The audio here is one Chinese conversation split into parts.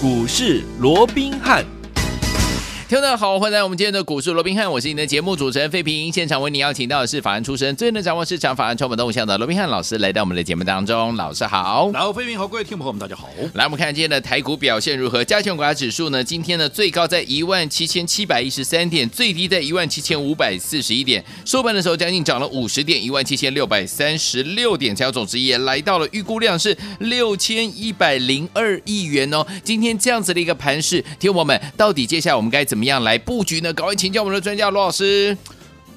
股市罗宾汉。听众好，欢迎来到我们今天的股市罗宾汉，我是你的节目主持人费平。现场为你邀请到的是法案出身、最能掌握市场法案传闻动向的罗宾汉老师，来到我们的节目当中。老师好，然后费平好，各位听众朋友们大家好。来，我们看今天的台股表现如何？加权股价指数呢？今天呢最高在一万七千七百一十三点，最低在一万七千五百四十一点。收盘的时候将近涨了五十点，一万七千六百三十六点，成交总值也来到了预估量是六千一百零二亿元哦。今天这样子的一个盘势，听我们到底接下来我们该怎么样来布局？呢赶快请教我们的专家罗老师。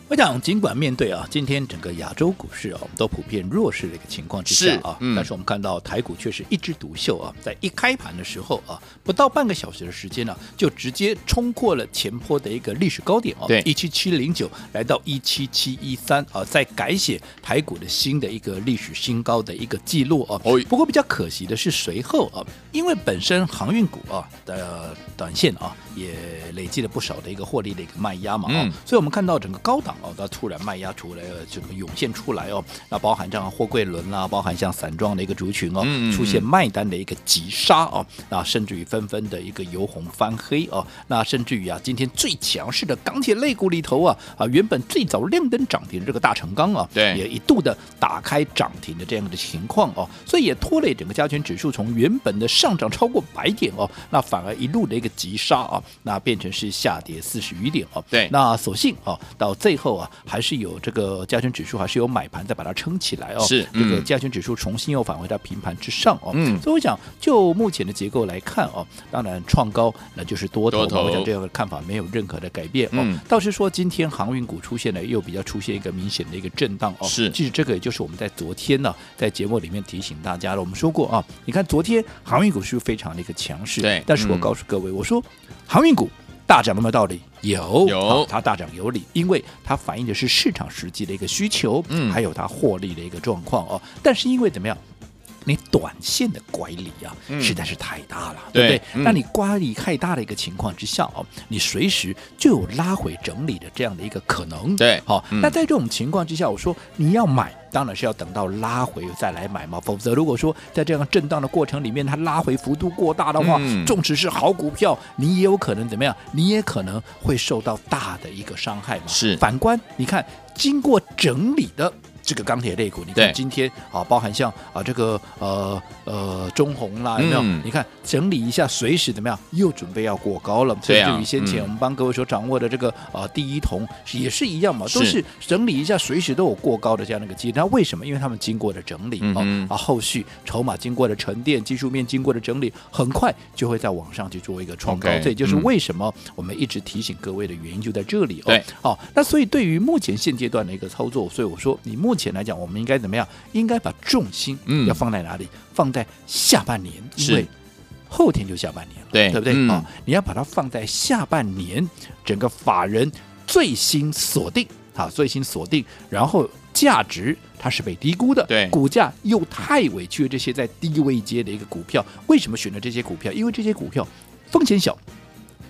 我想，尽管面对啊，今天整个亚洲股市啊，我们都普遍弱势的一个情况之下啊，嗯、但是我们看到台股却是一枝独秀啊，在一开盘的时候啊，不到半个小时的时间呢、啊，就直接冲破了前坡的一个历史高点哦，对，一七七零九来到一七七一三啊，在改写台股的新的一个历史新高的一个记录啊。不过比较可惜的是，随后啊，因为本身航运股啊的短线啊，也累积了不少的一个获利的一个卖压嘛，嗯，所以我们看到整个高档。哦，它突然卖压出来了，这个涌现出来哦，那包含这样货柜轮啦，包含像散装的一个族群哦，嗯嗯嗯。出现卖单的一个急杀哦，那甚至于纷纷的一个由红翻黑哦，那甚至于啊，今天最强势的钢铁类股里头啊啊，原本最早亮灯涨停的这个大成钢啊，对，也一度的打开涨停的这样的情况哦，所以也拖累整个加权指数从原本的上涨超过百点哦，那反而一路的一个急杀啊，那变成是下跌四十余点哦，对，那所幸哦，到最后。啊，还是有这个加权指数，还是有买盘再把它撑起来哦。是，嗯、这个加权指数重新又返回到平盘之上哦。嗯，所以我想，就目前的结构来看哦，当然创高那就是多头。多头我想这样的看法没有任何的改变哦。嗯、倒是说今天航运股出现了又比较出现一个明显的一个震荡哦。是，其实这个也就是我们在昨天呢、啊，在节目里面提醒大家了。我们说过啊，你看昨天航运股是非常的一个强势。对，但是我告诉各位，嗯、我说航运股。大涨有没有道理？有，有，它大涨有理，因为它反映的是市场实际的一个需求，嗯，还有它获利的一个状况哦。但是因为怎么样，你短线的乖离啊，嗯、实在是太大了，对不对？嗯、那你乖离太大的一个情况之下哦，你随时就有拉回整理的这样的一个可能，对，好、哦。嗯、那在这种情况之下，我说你要买。当然是要等到拉回再来买嘛，否则如果说在这样震荡的过程里面，它拉回幅度过大的话，纵使是好股票，你也有可能怎么样？你也可能会受到大的一个伤害嘛。是，反观你看，经过整理的。这个钢铁类股，你看今天啊，包含像啊这个呃呃中红啦，有没有？嗯、你看整理一下，随时怎么样？又准备要过高了。甚至于先前我们帮各位所掌握的这个啊第一铜也是一样嘛，都是整理一下，随时都有过高的这样的一个机会。那为什么？因为他们经过了整理啊，嗯、啊后续筹码经过了沉淀，技术面经过了整理，很快就会在往上去做一个创高。这也就是为什么我们一直提醒各位的原因就在这里哦。对，好，那所以对于目前现阶段的一个操作，所以我说你目。目前来讲，我们应该怎么样？应该把重心要放在哪里？嗯、放在下半年，因为后天就下半年了，对，对不对？啊、嗯，你要把它放在下半年，整个法人最新锁定啊，最新锁定，然后价值它是被低估的，对，股价又太委屈，这些在低位阶的一个股票，为什么选择这些股票？因为这些股票风险小，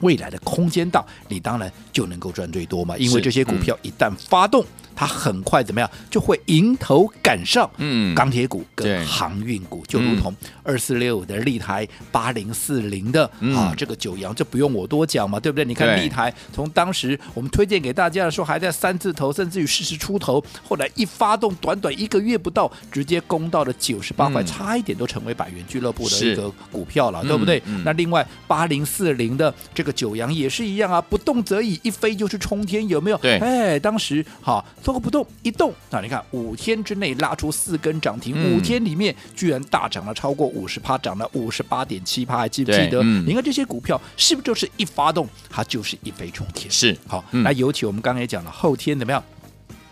未来的空间大，你当然就能够赚最多嘛。因为这些股票一旦发动。它很快怎么样就会迎头赶上，嗯，钢铁股跟航运股，就如同二四六五的立台，八零四零的啊，这个九阳，这不用我多讲嘛，对不对？你看立台从当时我们推荐给大家的时候，还在三字头，甚至于四十出头，后来一发动，短短一个月不到，直接攻到了九十八块，差一点都成为百元俱乐部的一个股票了，对不对？那另外八零四零的这个九阳也是一样啊，不动则已，一飞就是冲天，有没有？对，哎，当时哈。都不动，一动那！你看五天之内拉出四根涨停，嗯、五天里面居然大涨了超过五十趴，涨了五十八点七趴，还记不记得？嗯、你看这些股票是不是就是一发动，它就是一飞冲天？是好，嗯、那尤其我们刚才也讲了，后天怎么样？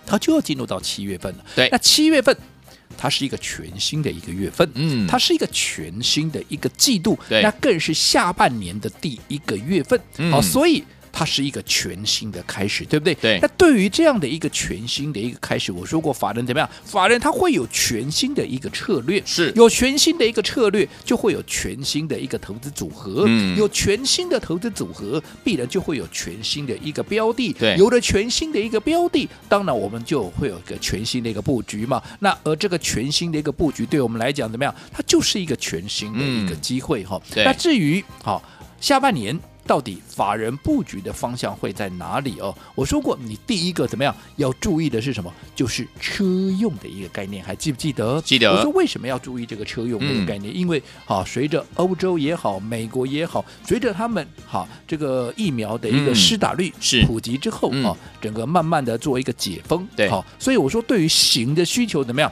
它就要进入到七月份了。对，那七月份它是一个全新的一个月份，嗯，它是一个全新的一个季度，对，那更是下半年的第一个月份。好，嗯、所以。它是一个全新的开始，对不对？对。那对于这样的一个全新的一个开始，我说过法人怎么样？法人他会有全新的一个策略，是有全新的一个策略，就会有全新的一个投资组合。嗯，有全新的投资组合，必然就会有全新的一个标的。对，有了全新的一个标的，当然我们就会有一个全新的一个布局嘛。那而这个全新的一个布局，对我们来讲怎么样？它就是一个全新的一个机会哈。对。那至于好下半年。到底法人布局的方向会在哪里哦？我说过，你第一个怎么样要注意的是什么？就是车用的一个概念，还记不记得？记得。我说为什么要注意这个车用的一个概念？嗯、因为好，随着欧洲也好，美国也好，随着他们好这个疫苗的一个施打率是普及之后啊、嗯，整个慢慢的做一个解封，对，好，所以我说对于行的需求怎么样？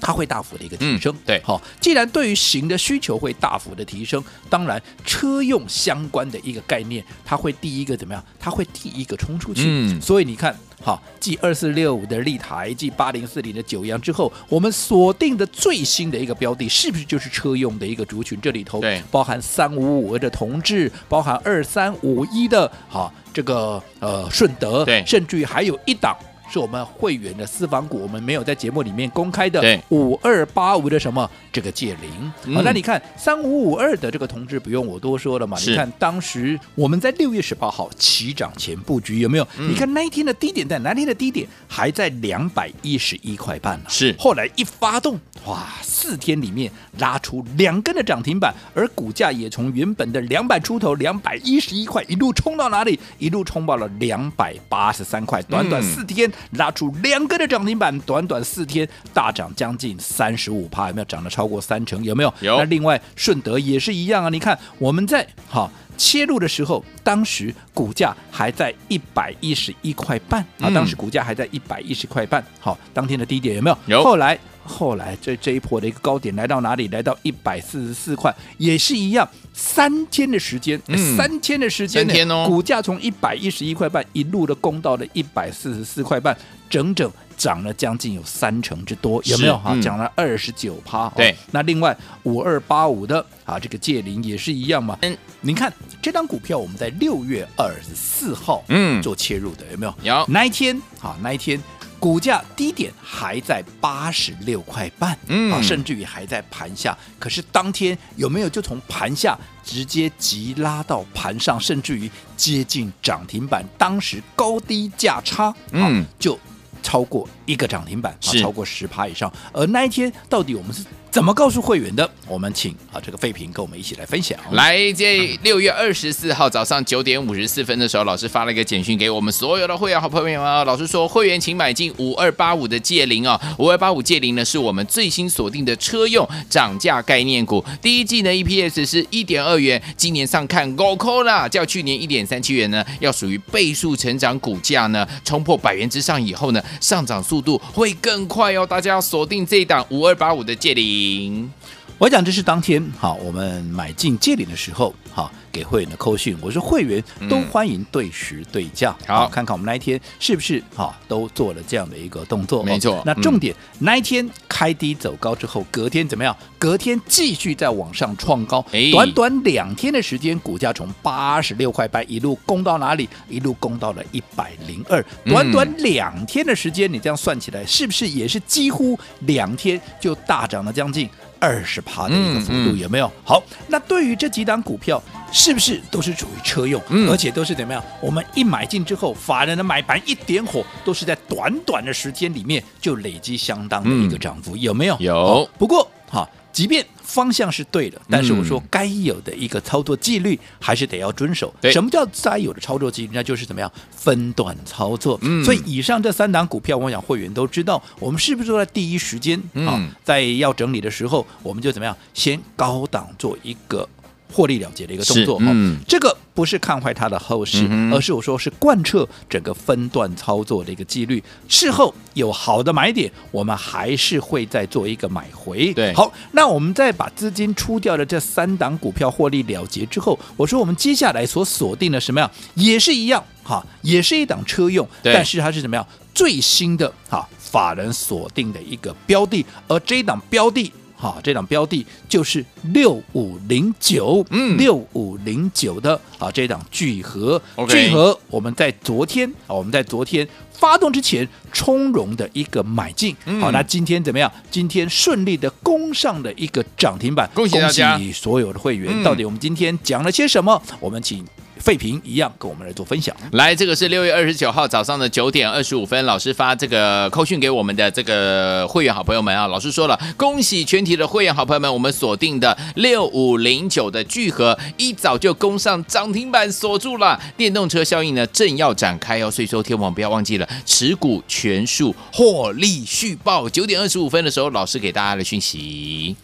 它会大幅的一个提升，嗯、对，好。既然对于行的需求会大幅的提升，当然车用相关的一个概念，它会第一个怎么样？它会第一个冲出去。嗯，所以你看，好，继二四六五的立台，继八零四零的九阳之后，我们锁定的最新的一个标的，是不是就是车用的一个族群？这里头对，包含三五五二的同志，包含二三五一的，好，这个呃顺德，对，甚至于还有一档。是我们会员的私房股，我们没有在节目里面公开的五二八五的什么这个借零。好、嗯哦，那你看三五五二的这个同志不用我多说了嘛？你看当时我们在六月十八号起涨前布局有没有？嗯、你看那一天的低点在哪天的低点还在两百一十一块半呢。是，后来一发动，哇，四天里面拉出两根的涨停板，而股价也从原本的两百出头两百一十一块一路冲到哪里？一路冲到了两百八十三块，短短四天。嗯拉出两根的涨停板，短短四天大涨将近三十五趴，有没有涨了超过三成？有没有？有。那另外顺德也是一样啊，你看我们在哈切入的时候，当时股价还在一百一十一块半啊，当时股价还在一百一十块半。好，当天的低点有没有？有。后来。后来这这一波的一个高点来到哪里？来到一百四十四块，也是一样，三天的时间，嗯、三天的时间，三天哦，股价从一百一十一块半一路的攻到了一百四十四块半，整整涨了将近有三成之多，有没有？哈、嗯，涨了二十九趴。对，那另外五二八五的啊，这个界零也是一样嘛。嗯，您看这张股票，我们在六月二十四号嗯做切入的，有没有？有。那一天啊，那一天。股价低点还在八十六块半，嗯，啊，甚至于还在盘下。可是当天有没有就从盘下直接急拉到盘上，甚至于接近涨停板？当时高低价差，嗯，就超过一个涨停板，啊，超过十趴以上。而那一天到底我们是？怎么告诉会员的？我们请啊这个废平跟我们一起来分享。来，这六月二十四号早上九点五十四分的时候，老师发了一个简讯给我们所有的会员好朋友们。老师说，会员请买进五二八五的借零啊，五二八五借零呢是我们最新锁定的车用涨价概念股。第一季呢 EPS 是一点二元，今年上看高扣啦，较去年一点三七元呢要属于倍数成长，股价呢冲破百元之上以后呢，上涨速度会更快哦。大家要锁定这一档五二八五的借零。赢我讲这是当天好，我们买进借领的时候好。给会员的扣讯，我说会员都欢迎对时对价，嗯、好看看我们那一天是不是哈都做了这样的一个动作。没错，哦、那重点、嗯、那一天开低走高之后，隔天怎么样？隔天继续在往上创高，哎、短短两天的时间，股价从八十六块八一路攻到哪里？一路攻到了一百零二。短短两天的时间，你这样算起来，是不是也是几乎两天就大涨了将近二十趴的一个幅度？有没有？好，那对于这几档股票。是不是都是属于车用，嗯、而且都是怎么样？我们一买进之后，法人的买盘一点火，都是在短短的时间里面就累积相当的一个涨幅，嗯、有没有？有。不过哈，即便方向是对的，但是我说该有的一个操作纪律还是得要遵守。对什么叫该有的操作纪律？那就是怎么样分段操作。嗯、所以以上这三档股票，我想会员都知道，我们是不是说在第一时间啊，嗯、在要整理的时候，我们就怎么样先高档做一个。获利了结的一个动作哈，嗯、这个不是看坏它的后市，嗯、而是我说是贯彻整个分段操作的一个纪律。事后有好的买点，我们还是会再做一个买回。对，好，那我们再把资金出掉的这三档股票获利了结之后，我说我们接下来所锁定的什么样，也是一样哈，也是一档车用，但是它是怎么样最新的哈法人锁定的一个标的，而这一档标的。哈，这档标的就是六五零九，嗯，六五零九的啊，这档聚合，Okay. 聚合，我们在昨天啊，我们在昨天发动之前，从容的一个买进，嗯、好，那今天怎么样？今天顺利的攻上了一个涨停板，恭喜大家，恭喜所有的会员。嗯、到底我们今天讲了些什么？我们请。废品一样跟我们来做分享。来，这个是六月二十九号早上的九点二十五分，老师发这个扣讯给我们的这个会员好朋友们啊。老师说了，恭喜全体的会员好朋友们，我们锁定的六五零九的聚合一早就攻上涨停板锁住了，电动车效应呢正要展开哦。所以说，天王不要忘记了持股全数获利续报。九点二十五分的时候，老师给大家的讯息。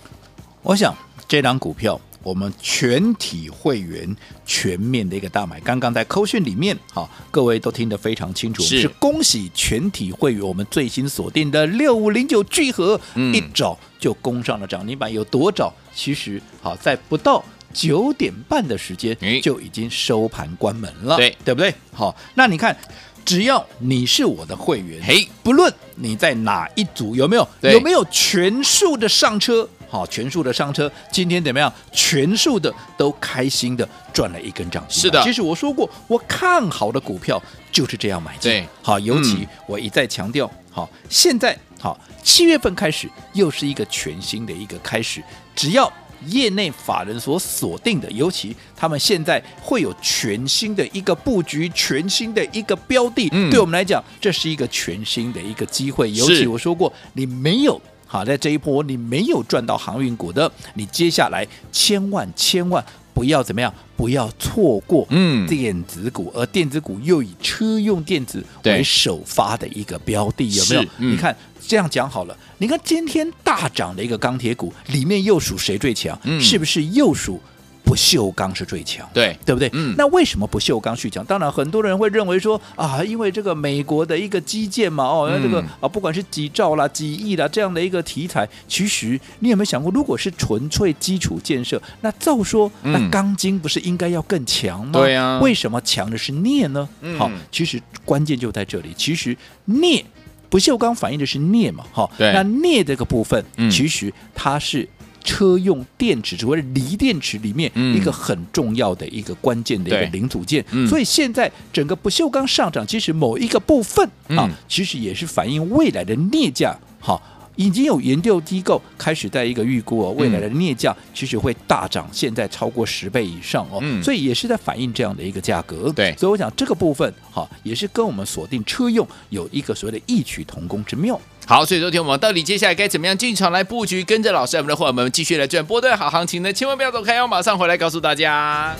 我想这档股票。我们全体会员全面的一个大买，刚刚在扣讯里面，哈，各位都听得非常清楚，是，是恭喜全体会员，我们最新锁定的六五零九聚合，嗯、一早就攻上了涨停板，有多早？其实，好，在不到九点半的时间就已经收盘关门了，对，对不对？好，那你看，只要你是我的会员，嘿，不论你在哪一组，有没有有没有全数的上车？好，全数的上车，今天怎么样？全数的都开心的赚了一根涨停。是的，其实我说过，我看好的股票就是这样买进。对，好，尤其我一再强调，好，现在好，七月份开始又是一个全新的一个开始。只要业内法人所锁定的，尤其他们现在会有全新的一个布局，全新的一个标的，嗯、对我们来讲，这是一个全新的一个机会。尤其我说过，你没有。好，在这一波你没有赚到航运股的，你接下来千万千万不要怎么样，不要错过嗯电子股，嗯、而电子股又以车用电子为首发的一个标的，有没有？嗯、你看这样讲好了，你看今天大涨的一个钢铁股里面又属谁最强？嗯、是不是又属？不锈钢是最强，对对不对？嗯，那为什么不锈钢最强？当然，很多人会认为说啊，因为这个美国的一个基建嘛，哦，那这个啊，不管是几兆啦、几亿啦这样的一个题材，其实你有没有想过，如果是纯粹基础建设，那照说那钢筋不是应该要更强吗？对呀，为什么强的是镍呢？好，其实关键就在这里。其实镍不锈钢反映的是镍嘛，好，那镍这个部分，其实它是。车用电池，所谓锂电池里面一个很重要的一个关键的一个零组件，嗯、所以现在整个不锈钢上涨，其实某一个部分啊，其实也是反映未来的镍价哈。已经有研究机构开始在一个预估哦，未来的镍价其实会大涨，现在超过十倍以上哦，嗯、所以也是在反映这样的一个价格。对，所以我想这个部分哈，也是跟我们锁定车用有一个所谓的异曲同工之妙。好，所以昨天我们到底接下来该怎么样进场来布局，跟着老师我们的伙伴们继续来赚波段好行情呢？千万不要走开，要马上回来告诉大家。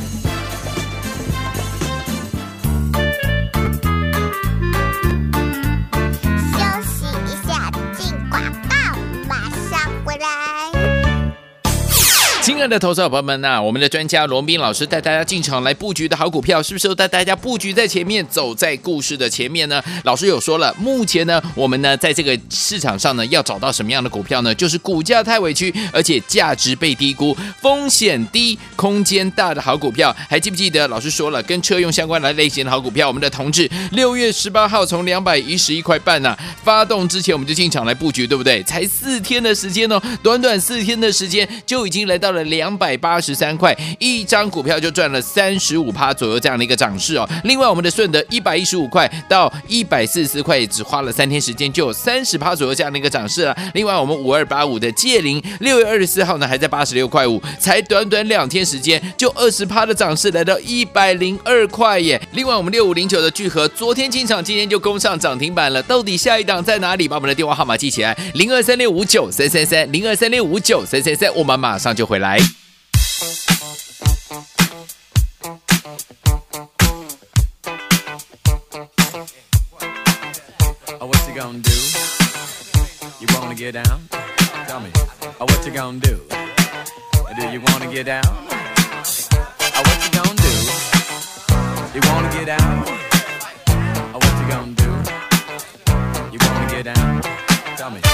的投资者朋友们呐，我们的专家罗宾老师带大家进场来布局的好股票，是不是都带大家布局在前面，走在故事的前面呢？老师有说了，目前呢，我们呢在这个市场上呢，要找到什么样的股票呢？就是股价太委屈，而且价值被低估，风险低、空间大的好股票。还记不记得老师说了，跟车用相关的类型的好股票？我们的同志六月十八号从两百一十一块半呐、发动之前，我们就进场来布局，对不对？才四天的时间哦，短短四天的时间就已经来到了两百八十三块，一张股票就赚了三十五趴左右这样的一个涨势哦。另外，我们的顺德一百一十五块到一百四十四块，只花了三天时间就有三十趴左右这样的一个涨势了。另外，我们五二八五的界霖六月二十四号呢，还在八十六块五，才短短两天时间就二十趴的涨势，来到一百零二块耶。另外，我们六五零九的聚合昨天进场，今天就攻上涨停板了。到底下一档在哪里？把我们的电话号码记起来：零二三六五九三三三，零二三六五九三三三。我们马上就回来。down? Tell me, oh, what you gonna do? Do you wanna get down? Oh, what you gonna do? You wanna get down? Oh, what you gonna do? You wanna get down? Tell me.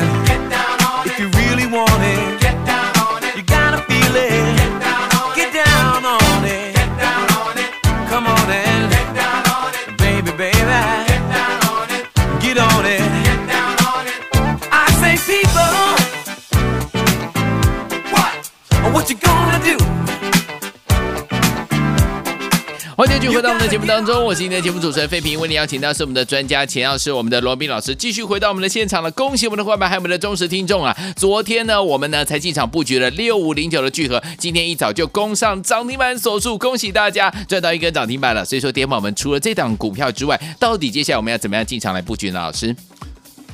回到我们的节目当中，我是今天的节目主持人费平，为你邀请到是我们的专家钱老师，我们的罗宾老师，继续回到我们的现场了。恭喜我们的伙伴，还有我们的忠实听众啊！昨天呢，我们呢才进场布局了六五零九的聚合，今天一早就攻上涨停板锁住，恭喜大家赚到一根涨停板了。所以说，点宝们除了这档股票之外，到底接下来我们要怎么样进场来布局呢？老师？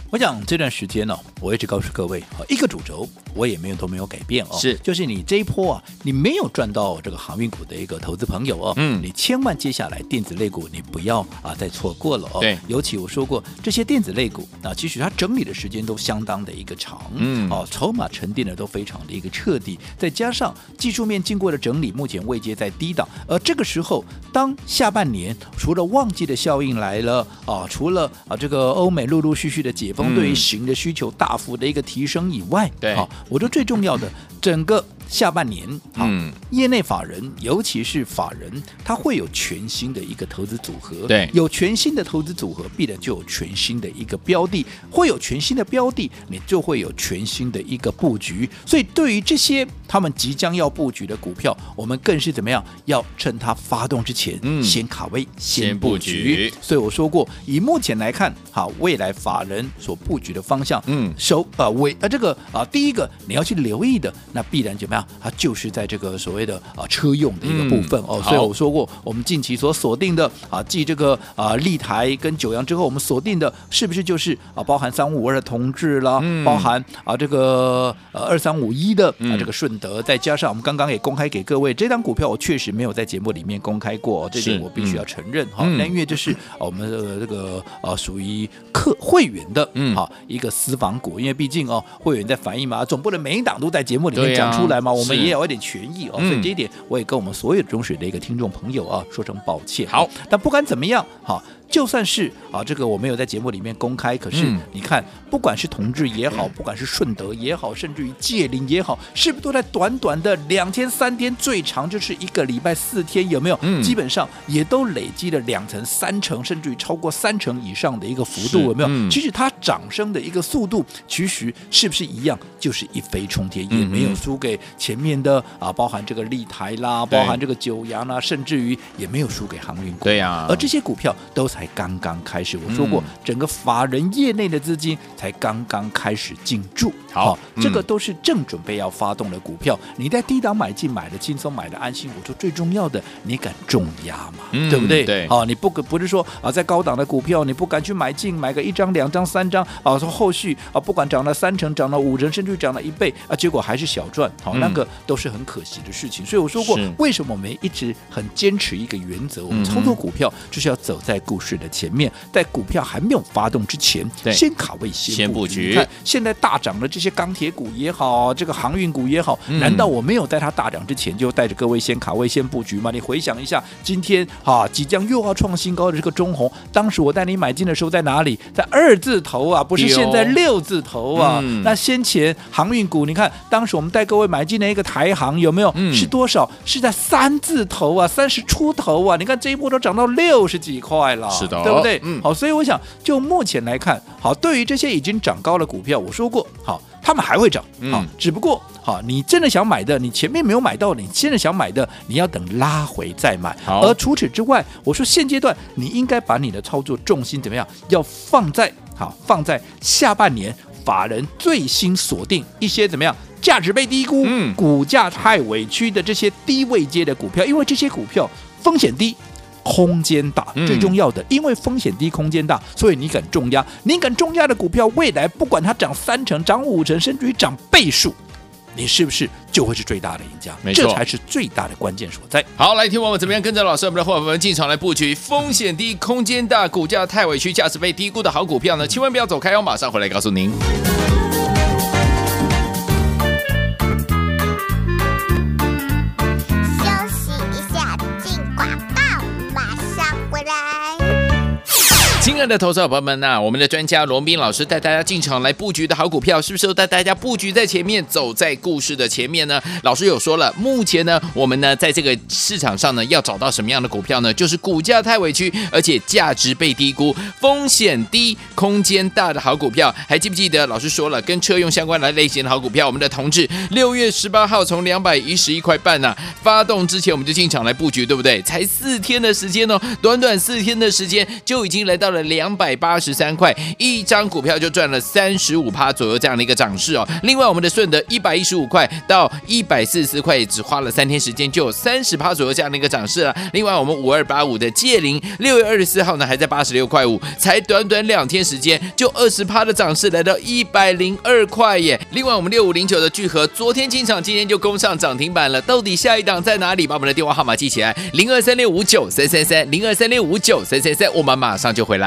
我想这段时间呢、我一直告诉各位，一个主轴我也没有都没有改变哦，是，就是你这一波啊，你没有赚到这个航运股的一个投资朋友哦，嗯，你千万接下来电子类股你不要啊再错过了哦，对，尤其我说过这些电子类股啊，其实它整理的时间都相当的一个长，嗯，哦，筹码沉淀的都非常的一个彻底，再加上技术面经过了整理，目前位阶在低档，而这个时候当下半年除了旺季的效应来了啊，除了啊这个欧美陆陆续续的解封，对于行的需求大幅的一个提升以外，对，好，我觉得最重要的整个。下半年，嗯，业内法人，尤其是法人，他会有全新的一个投资组合，对，有全新的投资组合，必然就有全新的一个标的，会有全新的标的，你就会有全新的一个布局。所以，对于这些他们即将要布局的股票，我们更是怎么样？要趁它发动之前，嗯，先卡位，先布局。所以我说过，以目前来看，好，未来法人所布局的方向，嗯，首啊尾啊这个啊第一个你要去留意的，那必然怎么样？它就是在这个所谓的啊车用的一个部分、嗯、哦，所以我说过，我们近期所锁定的啊，继这个啊立台跟九阳之后，我们锁定的是不是就是啊包含三五五二的同志啦，嗯、包含啊这个呃二三五一的啊这个顺德，再加上我们刚刚也公开给各位这张股票，我确实没有在节目里面公开过，哦、这点我必须要承认哈，那、嗯、因为这是我们的这个啊属于客会员的嗯。好一个私房股，因为毕竟哦会员在反映嘛，总不能每一档都在节目里面讲出来嘛。我们也有一点权益哦，所以这一点我也跟我们所有中水的一个听众朋友啊说声抱歉。好，但不管怎么样，哈。就算是啊，这个我没有在节目里面公开，可是你看，不管是同志也好，不管是顺德也好，甚至于界岭也好，是不是都在短短的两天三天，最长就是一个礼拜四天，有没有？嗯，基本上也都累积了两成、三成，甚至于超过三成以上的一个幅度，有没有？嗯，其实它涨升的一个速度，其实是不是一样？就是一飞冲天，也没有输给前面的啊，包含这个立台啦，包含这个九阳啦，甚至于也没有输给航运股。对呀，而这些股票都。才刚刚开始，我说过，整个法人业内的资金才刚刚开始进驻。好，这个都是正准备要发动的股票。你在低档买进，买的轻松，买的安心。我说最重要的，你敢重压嘛？对不对？对。好，你不不是说啊，在高档的股票你不敢去买进，买个一张、两张、三张啊，说后续啊，不管涨了三成、涨了五成，甚至涨了一倍啊，结果还是小赚。好，那个都是很可惜的事情。所以我说过，为什么我们一直很坚持一个原则？我们操作股票就是要走在故事。是的，前面在股票还没有发动之前，先卡位，先布局。你看现在大涨的这些钢铁股也好，这个航运股也好，难道我没有在它大涨之前就带着各位先卡位、先布局吗？你回想一下，今天啊，即将又要创新高的这个中红，当时我带你买进的时候在哪里？在二字头啊，不是现在六字头啊。那先前航运股，你看当时我们带各位买进的一个台航有没有？是多少？是在三字头啊，三十出头啊。你看这一波都涨到六十几块了。是的，对不对？嗯，好，所以我想，就目前来看，好，对于这些已经涨高的股票，我说过，好，他们还会涨，好，只不过，好，你真的想买的，你前面没有买到，你现在想买的，你要等拉回再买。好，而除此之外，我说现阶段你应该把你的操作重心怎么样？要放在好，放在下半年法人最新锁定一些怎么样价值被低估、嗯、股价太委屈的这些低位阶的股票，因为这些股票风险低。空间大，最重要的，因为风险低，空间大，所以你敢重压，你敢重压的股票，未来不管它涨三成、涨五成，甚至于涨倍数，你是不是就会是最大的赢家？没错这才是最大的关键所在。好，来听我们怎么样跟着老师我们的伙伴们进场来布局风险低、空间大、股价太委屈、价值被低估的好股票呢？千万不要走开哦，马上回来告诉您。亲爱的投资者朋友们呐、我们的专家罗斌老师带大家进场来布局的好股票，是不是都带大家布局在前面，走在故事的前面呢？老师有说了，目前呢，我们呢在这个市场上呢，要找到什么样的股票呢？就是股价太委屈，而且价值被低估，风险低、空间大的好股票。还记不记得老师说了，跟车用相关的类型的好股票？我们的同志六月十八号从两百一十一块半呢、发动之前，我们就进场来布局，对不对？才四天的时间哦，短短四天的时间就已经来到了。两百八十三块一张股票就赚了三十五趴左右这样的一个涨势哦。另外，我们的顺德一百一十五块到一百四十四块，也只花了三天时间就有三十趴左右这样的一个涨势了。另外，我们五二八五的界霖六月二十四号呢还在八十六块五，才短短两天时间就二十趴的涨势来到一百零二块耶。另外，我们六五零九的聚合昨天进场，今天就攻上涨停板了。到底下一档在哪里？把我们的电话号码记起来：零二三六五九三三三零二三六五九三三三。我们马上就回来。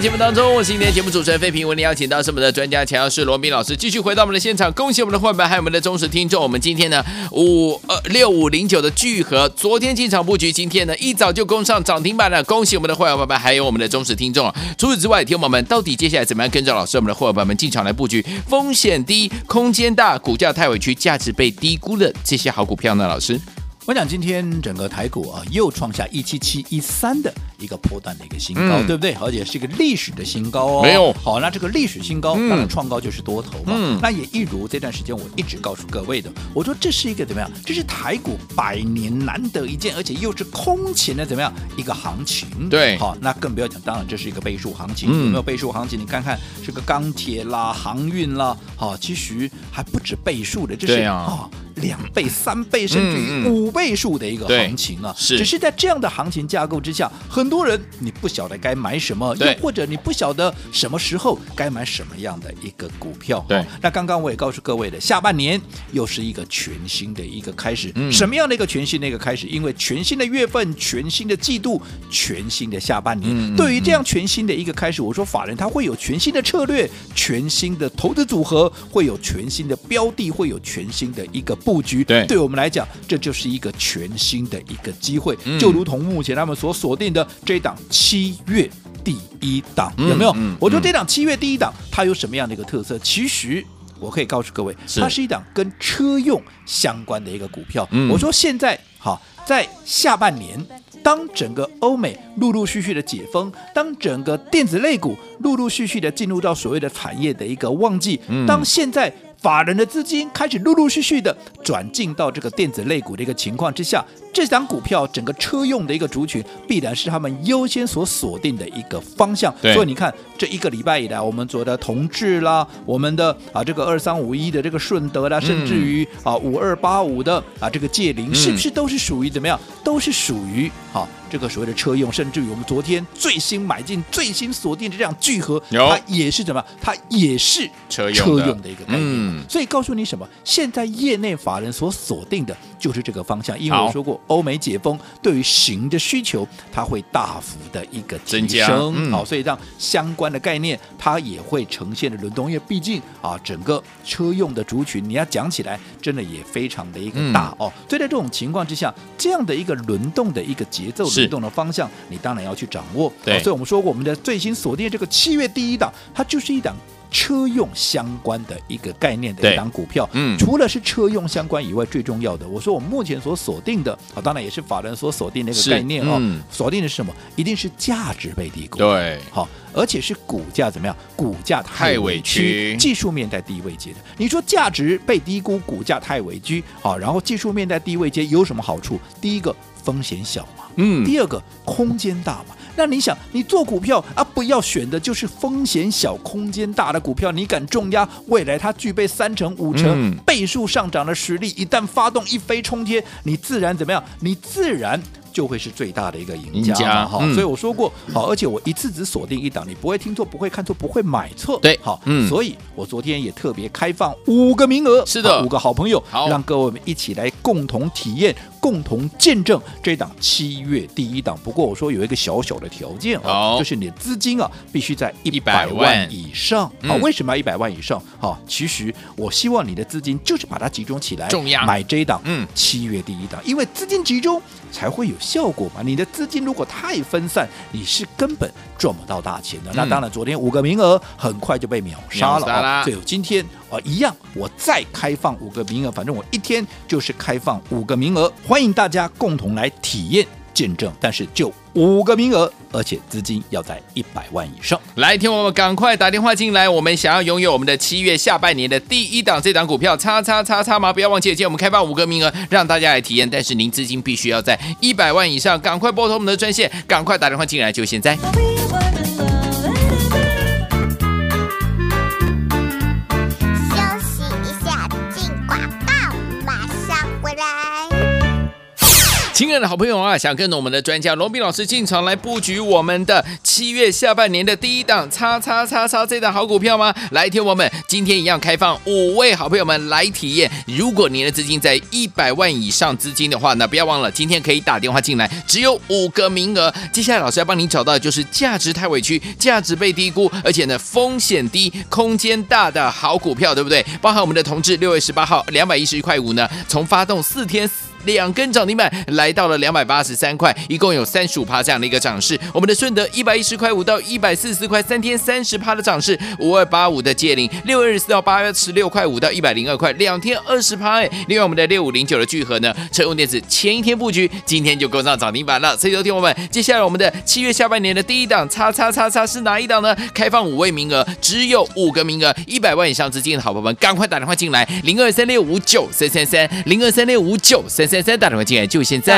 节目当中，我是今天节目主持人费平。为您邀请到是我们的专家强老师罗斌老师，继续回到我们的现场。恭喜我们的伙伴，还有我们的忠实听众。我们今天呢五呃六五零九的聚合，昨天进场布局，今天呢一早就攻上涨停板了。恭喜我们的伙伴们，还有我们的忠实听众啊！除此之外，听友们到底接下来怎么样跟着老师我们的伙伴们进场来布局风险低、空间大、股价太委屈、价值被低估的这些好股票呢？老师，我想今天整个台股啊，又创下一七七一三的一个波段的一个新高，嗯对不对？而且是一个历史的新高哦。没有好，那这个历史新高，嗯当然创高就是多头嘛。嗯那也一如这段时间我一直告诉各位的，我说这是一个怎么样？这是台股百年难得一见，而且又是空前的怎么样一个行情？对好，那更不要讲，当然这是一个倍数行情，嗯有没有倍数行情？你看看这个钢铁啦、航运啦，好，其实还不止倍数的，这是啊哦两倍、三倍，甚至于五倍数的一个行情啊。是只是在这样的行情架构之下，很多人你不晓得该买什么，又或者你不晓得什么时候该买什么样的一个股票。对。哦那刚刚我也告诉各位的，下半年又是一个全新的一个开始。嗯。什么样的一个全新的一个开始？因为全新的月份、全新的季度、全新的下半年，对于这样全新的一个开始，我说法人他会有全新的策略、全新的投资组合，会有全新的标的，会有全新的一个布局，对。对我们来讲，这就是一个全新的一个机会，嗯。就如同目前他们所锁定的这一档七月第一档，嗯有没有？嗯我说这档七月第一档，它有什么样的一个特色？其实。我可以告诉各位，是它是一档跟车用相关的一个股票。嗯我说现在好，在下半年，当整个欧美陆陆续续的解封，当整个电子类股陆陆续续的进入到所谓的产业的一个旺季，嗯当现在法人的资金开始陆陆续续的转进到这个电子类股的一个情况之下，这档股票整个车用的一个族群，必然是他们优先所锁定的一个方向。所以你看这一个礼拜以来，我们做的同志啦，我们的啊这个二三五一的这个顺德啦，甚至于啊五二八五的啊这个界嗯灵，是不是都是属于怎么样？都是属于好这个所谓的车用，甚至于我们昨天最新买进、最新锁定的这样聚合，它也是怎么？它也是车用的车用的一个概念。嗯所以告诉你什么？现在业内法人所锁定的就是这个方向，因为我说过，欧美解封对于行的需求，它会大幅的一个提增加。嗯好，所以让相关的概念它也会呈现的轮动，因为毕竟啊，整个车用的族群，你要讲起来，真的也非常的一个大、嗯哦。所以在这种情况之下，这样的一个轮动的一个节奏、是轮动的方向，你当然要去掌握。对好所以我们说过，我们的最新锁定这个七月第一档，它就是一档。车用相关的一个概念的一档股票，嗯除了是车用相关以外，最重要的，我说我们目前所锁定的啊，当然也是法人所锁定的一个概念哦，嗯锁定的是什么？一定是价值被低估，对，好，而且是股价怎么样？股价太太委屈，技术面在低位阶的。你说价值被低估，股价太委屈，好，然后技术面在低位阶有什么好处？第一个风险小嘛，嗯。第二个空间大嘛。那你想，你做股票啊，不要选的就是风险小、空间大的股票，你敢重压未来它具备三成、五成、嗯。倍数上涨的实力，一旦发动一飞冲天，你自然怎么样？你自然。就会是最大的一个赢家嘛。哈、嗯。所以我说过，好，而且我一次只锁定一档，你不会听错，不会看错，不会买错，对好，嗯。所以我昨天也特别开放五个名额，是的。五个好朋友，好。让各位们一起来共同体验、共同见证这档七月第一档。不过我说有一个小小的条件好啊，就是你的资金啊必须在一百万万以上。好，嗯为什么要一百万以上？哈，其实我希望你的资金就是把它集中起来，买这一档，嗯七月第一档，因为资金集中才会有效果嘛。你的资金如果太分散，你是根本赚不到大钱的。那嗯当然，昨天五个名额很快就被秒杀了秒杀啦啊！所以今天啊一样，我再开放五个名额，反正我一天就是开放五个名额，欢迎大家共同来体验见证。但是就五个名额，而且资金要在一百万以上。来，听我们赶快打电话进来，我们想要拥有我们的七月下半年的第一档这档股票，叉叉叉叉吗？不要忘记，今天我们开放五个名额，让大家来体验。但是您资金必须要在一百万以上，赶快拨通我们的专线，赶快打电话进来，就现在。亲爱的好朋友啊，想跟着我们的专家罗斌老师进场来布局我们的七月下半年的第一档叉叉叉叉这档好股票吗？来，听我们今天一样开放五位好朋友们来体验。如果您的资金在一百万以上资金的话，那不要忘了今天可以打电话进来，只有五个名额。接下来老师要帮您找到的就是价值太委屈、价值被低估，而且呢风险低、空间大的好股票，对不对？包含我们的同志六月十八号两百一十一块五呢，从发动四天。两根涨停板来来到了两百八十三块，一共有三十五趴这样的一个涨势。我们的顺德一百一十块五到一百四十四块，三天三十趴的涨势。五二八五的界灵六月二十四到八月十六块五到一百零二块，两天二十趴哎。另外我们的六五零九的聚合呢，车用电子前一天布局，今天就攻上涨停板了。所以，昨天我们接下来我们的七月下半年的第一档叉叉叉叉是哪一档呢？开放五位名额，只有五个名额，一百万以上资金的好朋友们，赶快打电话进来，零二三六五九三三三，零二三六五九三三三，打电话进来就现在